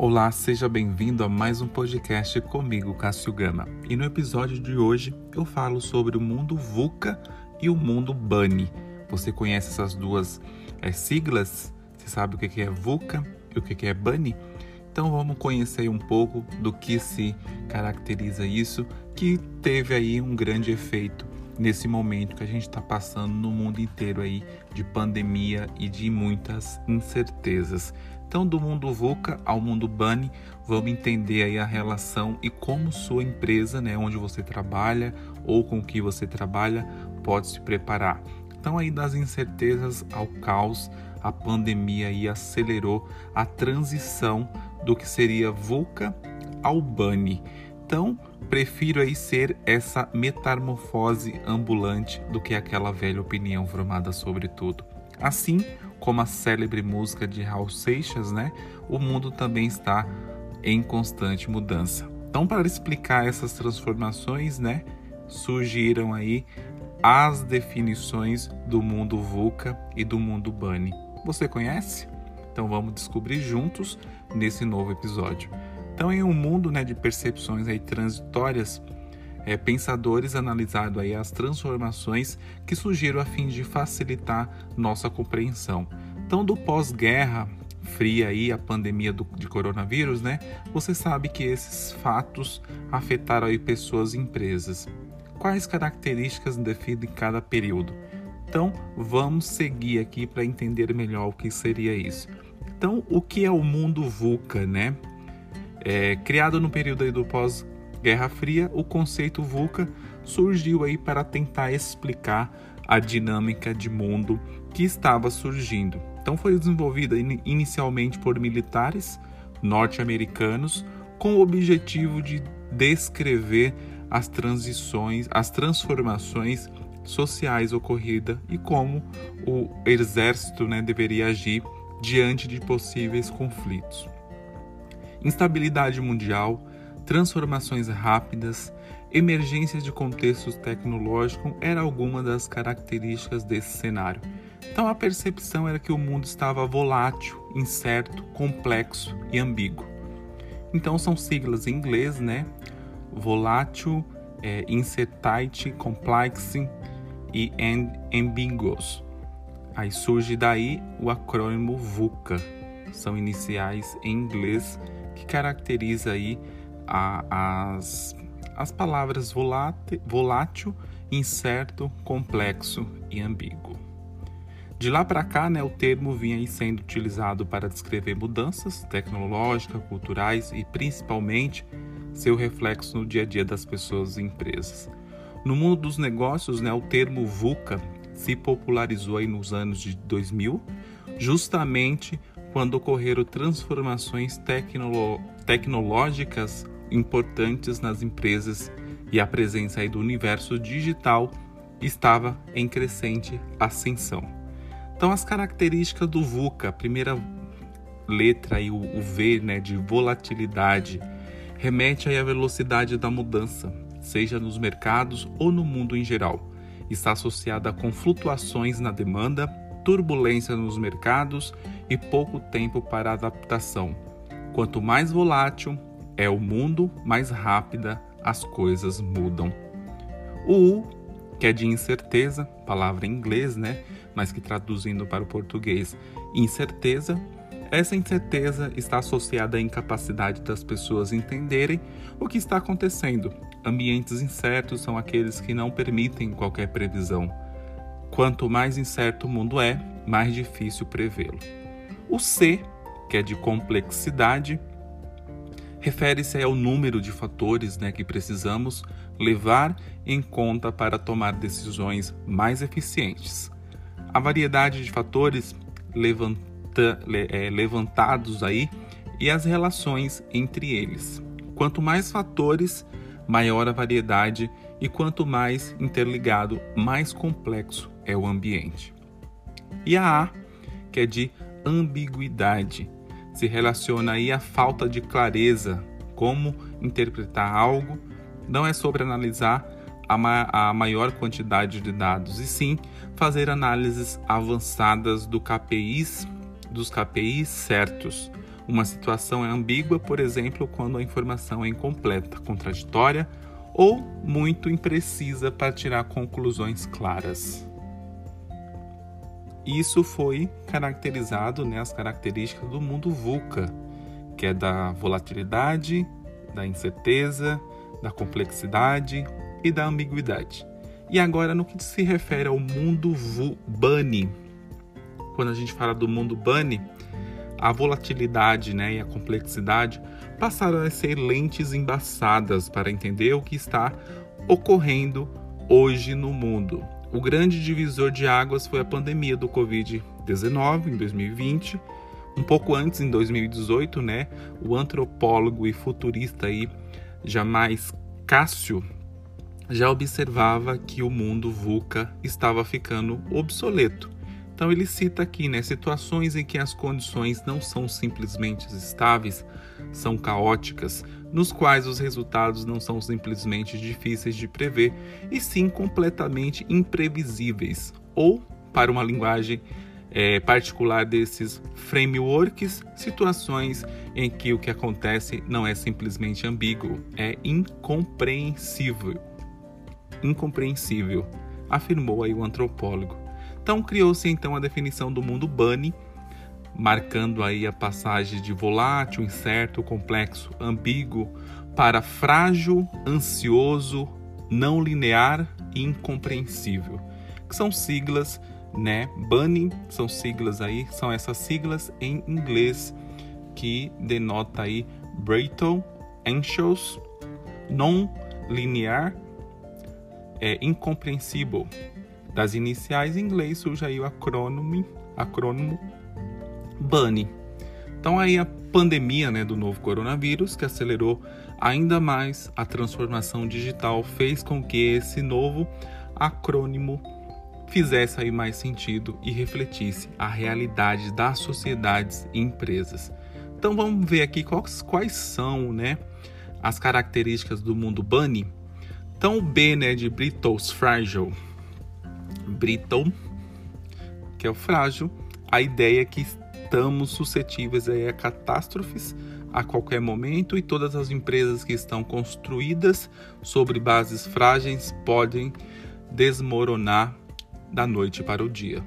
Olá, seja bem-vindo a mais um podcast comigo, Cássio Gama. E no episódio de hoje eu falo sobre o mundo VUCA e o mundo BUNNY. Você conhece essas duas é, siglas? Você sabe o que é VUCA e o que é BUNNY? Então vamos conhecer um pouco do que se caracteriza isso, que teve aí um grande efeito nesse momento que a gente está passando no mundo inteiro aí de pandemia e de muitas incertezas. Então, do mundo VUCA ao mundo BUNNY, vamos entender aí a relação e como sua empresa, né, onde você trabalha ou com que você trabalha, pode se preparar. Então, aí das incertezas ao caos, a pandemia aí acelerou a transição do que seria VUCA ao BUNNY. Então, prefiro aí ser essa metamorfose ambulante do que aquela velha opinião formada sobre tudo. Assim, como a célebre música de Raul Seixas, né? O mundo também está em constante mudança. Então, para explicar essas transformações, né, surgiram aí as definições do mundo VUCA e do mundo BUNNY. Você conhece? Então vamos descobrir juntos nesse novo episódio. Então, em um mundo né, de percepções aí transitórias, é, pensadores analisado aí as transformações que surgiram a fim de facilitar nossa compreensão. Então, do pós-guerra fria aí, a pandemia do, de coronavírus, né? Você sabe que esses fatos afetaram aí pessoas e empresas. Quais características definem cada período? Então, vamos seguir aqui para entender melhor o que seria isso. Então, o que é o mundo VUCA, né? É, criado no período do pós Guerra Fria, o conceito VUCA surgiu aí para tentar explicar a dinâmica de mundo que estava surgindo. Então foi desenvolvida inicialmente por militares norte-americanos com o objetivo de descrever as transições, as transformações sociais ocorridas e como o exército né, deveria agir diante de possíveis conflitos. Instabilidade mundial, transformações rápidas, emergências de contextos tecnológicos era alguma das características desse cenário. Então a percepção era que o mundo estava volátil, incerto, complexo e ambíguo. Então são siglas em inglês, né? Volátil, é, incertainty, complex e ambiguous. Aí surge daí o acrônimo VUCA. São iniciais em inglês que caracteriza aí a, as, as palavras volátil, volátil, incerto, complexo e ambíguo. De lá para cá, né, o termo vinha sendo utilizado para descrever mudanças tecnológicas, culturais e principalmente seu reflexo no dia a dia das pessoas e empresas. No mundo dos negócios, né, o termo VUCA se popularizou aí nos anos de 2000, justamente quando ocorreram transformações tecnológicas importantes nas empresas e a presença aí do universo digital estava em crescente ascensão. Então, as características do VUCA, a primeira letra o, o V, né, de volatilidade, remete aí à velocidade da mudança, seja nos mercados ou no mundo em geral. Está associada com flutuações na demanda, turbulência nos mercados e pouco tempo para adaptação. Quanto mais volátil, é o mundo, mais rápida as coisas mudam. O U, que é de incerteza, palavra em inglês, né? Mas que traduzindo para o português, incerteza. Essa incerteza está associada à incapacidade das pessoas entenderem o que está acontecendo. Ambientes incertos são aqueles que não permitem qualquer previsão. Quanto mais incerto o mundo é, mais difícil prevê-lo. O C, que é de complexidade, refere-se ao número de fatores né, que precisamos levar em conta para tomar decisões mais eficientes. A variedade de fatores levanta, é, levantados aí e as relações entre eles. Quanto mais fatores, maior a variedade e quanto mais interligado, mais complexo é o ambiente. E a A, que é de ambiguidade, se relaciona aí à falta de clareza, como interpretar algo, não é sobre analisar a, ma a maior quantidade de dados, e sim fazer análises avançadas do KPIs, dos KPIs certos, Uma situação é ambígua, por exemplo, quando a informação é incompleta, contraditória ou muito imprecisa para tirar conclusões claras. Isso foi caracterizado, né, as características do mundo VUCA, que é da volatilidade, da incerteza, da complexidade e da ambiguidade. E agora, no que se refere ao mundo Bunny, quando a gente fala do mundo Bunny, a volatilidade né, e a complexidade passaram a ser lentes embaçadas para entender o que está ocorrendo hoje no mundo. O grande divisor de águas foi a pandemia do Covid-19 em 2020. Um pouco antes, em 2018, né, o antropólogo e futurista aí, Jamais Cássio já observava que o mundo VUCA estava ficando obsoleto então ele cita aqui, né, situações em que as condições não são simplesmente estáveis, são caóticas, nos quais os resultados não são simplesmente difíceis de prever, e sim completamente imprevisíveis, ou, para uma linguagem é, particular desses frameworks, situações em que o que acontece não é simplesmente ambíguo, é incompreensível. Incompreensível, afirmou aí o antropólogo. Então criou-se então a definição do mundo Bunny, marcando aí a passagem de volátil, incerto, complexo, ambíguo para frágil, ansioso, não linear e incompreensível, que são siglas, né? Bunny são siglas aí, são essas siglas em inglês que denota aí brittle, anxious, non linear, é incompreensível, das iniciais em inglês surge aí o acrônimo, acrônimo BUNNY. Então aí a pandemia né, do novo coronavírus, que acelerou ainda mais a transformação digital, fez com que esse novo acrônimo fizesse aí mais sentido e refletisse a realidade das sociedades e empresas. Então vamos ver aqui quais, quais são né, as características do mundo Bunny. Então o B né, de Brittle's Fragile brittle, que é o frágil, a ideia é que estamos suscetíveis a catástrofes a qualquer momento e todas as empresas que estão construídas sobre bases frágeis podem desmoronar da noite para o dia.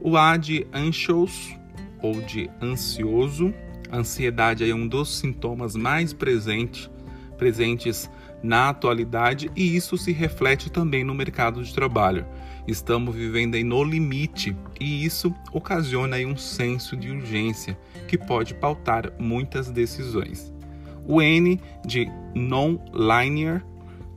O A de anxious ou de ansioso, ansiedade é um dos sintomas mais presente, presentes na atualidade e isso se reflete também no mercado de trabalho. Estamos vivendo aí no limite e isso ocasiona aí um senso de urgência que pode pautar muitas decisões. O N de non-linear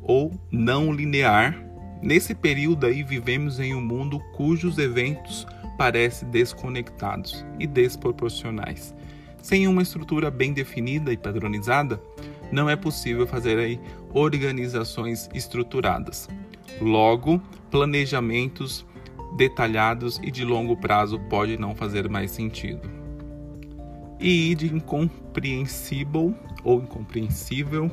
ou não linear. Nesse período aí vivemos em um mundo cujos eventos parecem desconectados e desproporcionais. Sem uma estrutura bem definida e padronizada, não é possível fazer aí organizações estruturadas. Logo, planejamentos detalhados e de longo prazo pode não fazer mais sentido. E de incompreensível ou incompreensível,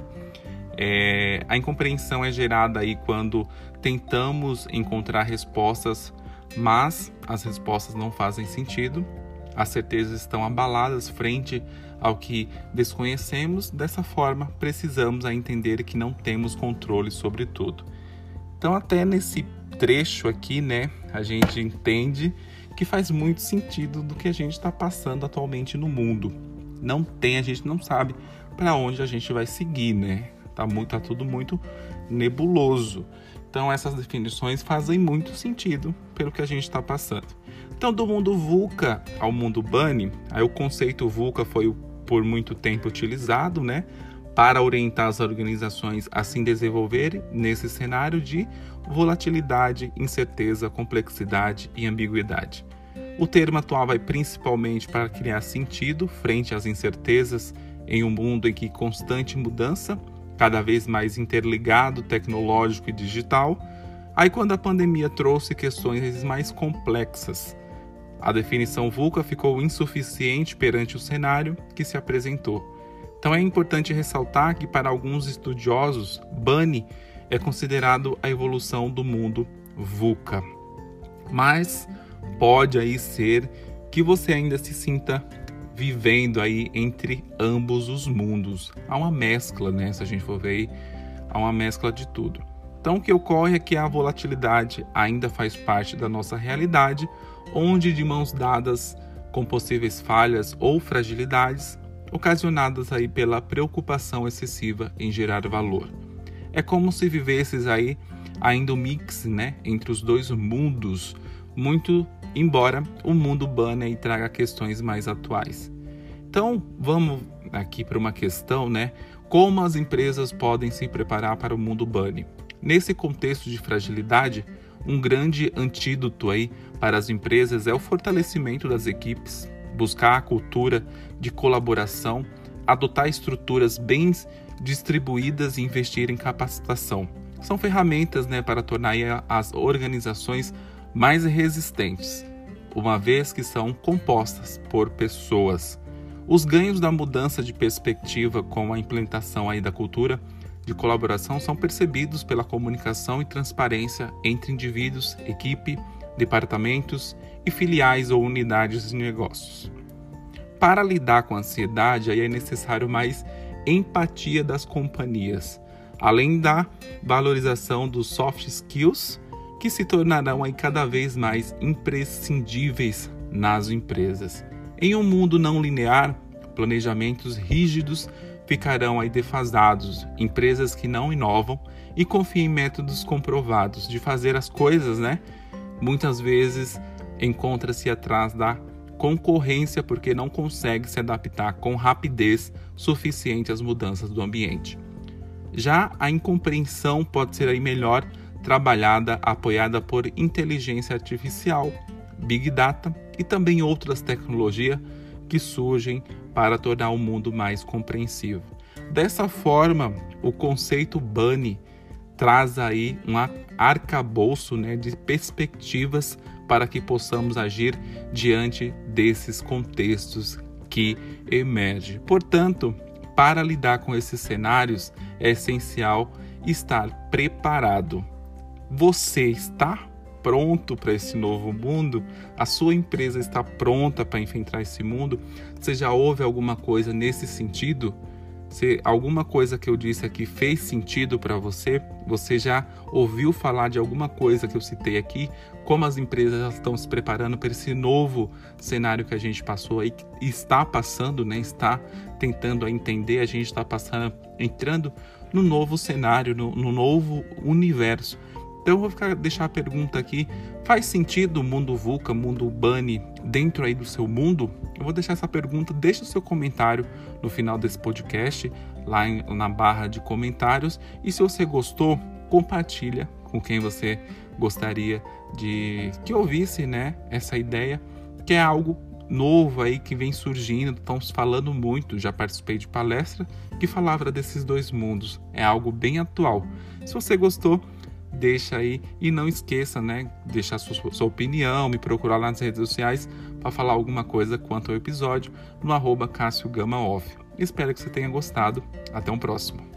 é, a incompreensão é gerada aí quando tentamos encontrar respostas, mas as respostas não fazem sentido. As certezas estão abaladas frente ao que desconhecemos, dessa forma precisamos entender que não temos controle sobre tudo. Então, até nesse trecho aqui, né, a gente entende que faz muito sentido do que a gente está passando atualmente no mundo. Não tem, a gente não sabe para onde a gente vai seguir, né? Tá, muito, tá tudo muito nebuloso. Então essas definições fazem muito sentido pelo que a gente está passando. Então do mundo VUCA ao mundo BUNNY, aí o conceito VUCA foi por muito tempo utilizado, né? Para orientar as organizações a se desenvolverem nesse cenário de volatilidade, incerteza, complexidade e ambiguidade. O termo atual vai principalmente para criar sentido frente às incertezas em um mundo em que constante mudança, cada vez mais interligado, tecnológico e digital. Aí quando a pandemia trouxe questões mais complexas, a definição VUCA ficou insuficiente perante o cenário que se apresentou. Então é importante ressaltar que para alguns estudiosos, Bunny é considerado a evolução do mundo VUCA. Mas pode aí ser que você ainda se sinta vivendo aí entre ambos os mundos. Há uma mescla, né? Se a gente for ver, há uma mescla de tudo. Então, o que ocorre é que a volatilidade ainda faz parte da nossa realidade, onde de mãos dadas com possíveis falhas ou fragilidades ocasionadas aí pela preocupação excessiva em gerar valor. É como se vivesses aí ainda um mix, né, entre os dois mundos, muito embora o mundo Bunny traga questões mais atuais. Então, vamos aqui para uma questão, né? Como as empresas podem se preparar para o mundo Bunny? Nesse contexto de fragilidade, um grande antídoto aí para as empresas é o fortalecimento das equipes, buscar a cultura de colaboração, adotar estruturas bem distribuídas e investir em capacitação. São ferramentas né, para tornar as organizações mais resistentes, uma vez que são compostas por pessoas. Os ganhos da mudança de perspectiva com a implementação aí da cultura de colaboração são percebidos pela comunicação e transparência entre indivíduos, equipe, departamentos e filiais ou unidades de negócios. Para lidar com a ansiedade, aí é necessário mais empatia das companhias, além da valorização dos soft skills que se tornarão aí cada vez mais imprescindíveis nas empresas. Em um mundo não linear, planejamentos rígidos ficarão aí defasados, empresas que não inovam e confiam em métodos comprovados de fazer as coisas, né? Muitas vezes encontra-se atrás da concorrência porque não consegue se adaptar com rapidez suficiente às mudanças do ambiente. Já a incompreensão pode ser aí melhor trabalhada apoiada por inteligência artificial, big data e também outras tecnologias que surgem para tornar o mundo mais compreensivo. Dessa forma, o conceito Bunny traz aí um arcabouço né, de perspectivas para que possamos agir diante desses contextos que emergem. Portanto, para lidar com esses cenários, é essencial estar preparado. Você está pronto para esse novo mundo? A sua empresa está pronta para enfrentar esse mundo? Você já ouve alguma coisa nesse sentido? Se alguma coisa que eu disse aqui fez sentido para você, você já ouviu falar de alguma coisa que eu citei aqui, como as empresas estão se preparando para esse novo cenário que a gente passou aí, está passando, né? Está tentando entender, a gente está passando, entrando no novo cenário, no, no novo universo. Então eu vou ficar, deixar a pergunta aqui: faz sentido o mundo VUCA, mundo Bunny, dentro aí do seu mundo? Eu vou deixar essa pergunta, deixa o seu comentário no final desse podcast, lá em, na barra de comentários. E se você gostou, compartilha com quem você gostaria de que ouvisse, né, essa ideia, que é algo novo aí que vem surgindo, estamos falando muito, já participei de palestra que falava desses dois mundos. É algo bem atual. Se você gostou, deixa aí e não esqueça, né, deixar sua, sua opinião, me procurar lá nas redes sociais para falar alguma coisa quanto ao episódio no arroba Cássio Gama Off. Espero que você tenha gostado. Até um próximo.